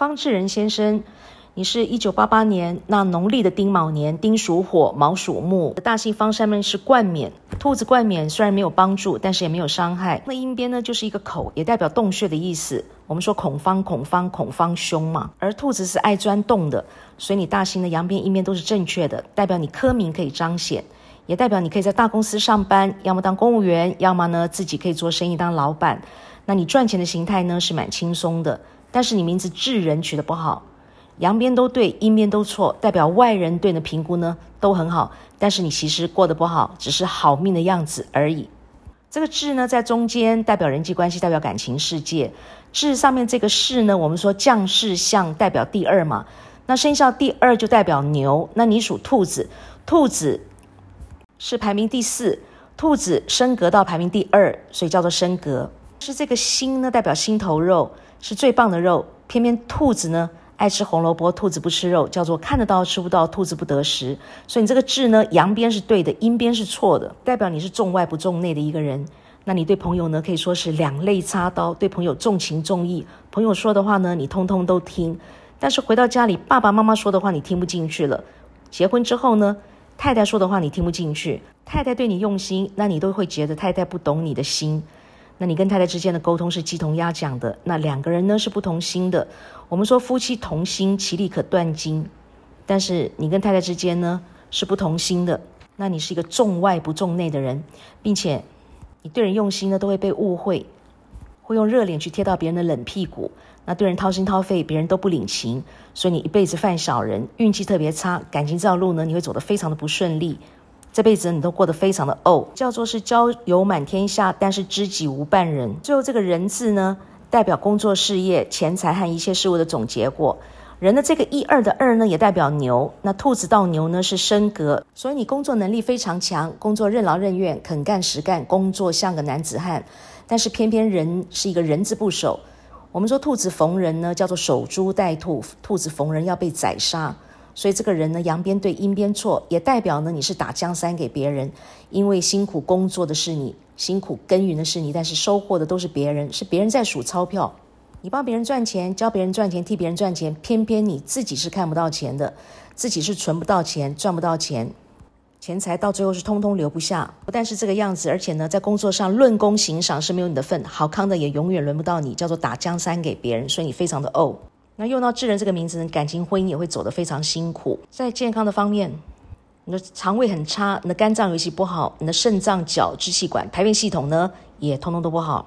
方志仁先生，你是一九八八年那农历的丁卯年，丁属火，卯属木。大姓方上面是冠冕，兔子冠冕虽然没有帮助，但是也没有伤害。那阴边呢，就是一个口，也代表洞穴的意思。我们说孔方，孔方，孔方凶嘛。而兔子是爱钻洞的，所以你大姓的阳边、阴边都是正确的，代表你科名可以彰显，也代表你可以在大公司上班，要么当公务员，要么呢自己可以做生意当老板。那你赚钱的形态呢是蛮轻松的。但是你名字智人取得不好，阳边都对，阴边都错，代表外人对你的评估呢都很好，但是你其实过得不好，只是好命的样子而已。这个智呢在中间，代表人际关系，代表感情世界。智上面这个士呢，我们说将士相代表第二嘛，那生肖第二就代表牛，那你属兔子，兔子是排名第四，兔子升格到排名第二，所以叫做升格。是这个心呢，代表心头肉。是最棒的肉，偏偏兔子呢爱吃红萝卜，兔子不吃肉，叫做看得到吃不到，兔子不得食。所以你这个智呢，阳边是对的，阴边是错的，代表你是重外不重内的一个人。那你对朋友呢，可以说是两肋插刀，对朋友重情重义，朋友说的话呢，你通通都听。但是回到家里，爸爸妈妈说的话你听不进去了。结婚之后呢，太太说的话你听不进去，太太对你用心，那你都会觉得太太不懂你的心。那你跟太太之间的沟通是鸡同鸭讲的，那两个人呢是不同心的。我们说夫妻同心，其利可断金。但是你跟太太之间呢是不同心的，那你是一个重外不重内的人，并且你对人用心呢都会被误会，会用热脸去贴到别人的冷屁股。那对人掏心掏肺，别人都不领情，所以你一辈子犯小人，运气特别差，感情这条路呢你会走得非常的不顺利。这辈子你都过得非常的哦，叫做是交友满天下，但是知己无半人。最后这个人字呢，代表工作事业、钱财和一切事物的总结果。人的这个一二的二呢，也代表牛。那兔子到牛呢是升格，所以你工作能力非常强，工作任劳任怨，肯干实干，工作像个男子汉。但是偏偏人是一个人字不守。我们说兔子逢人呢，叫做守株待兔，兔子逢人要被宰杀。所以这个人呢，阳边对，阴边错，也代表呢你是打江山给别人，因为辛苦工作的是你，辛苦耕耘的是你，但是收获的都是别人，是别人在数钞票，你帮别人赚钱，教别人赚钱，替别人赚钱，偏偏你自己是看不到钱的，自己是存不到钱，赚不到钱，钱财到最后是通通留不下。不但是这个样子，而且呢，在工作上论功行赏是没有你的份，好康的也永远轮不到你，叫做打江山给别人，所以你非常的哦。那用到智人这个名字呢，感情婚姻也会走得非常辛苦。在健康的方面，你的肠胃很差，你的肝脏尤其不好，你的肾脏、脚、支气管、排便系统呢，也通通都不好。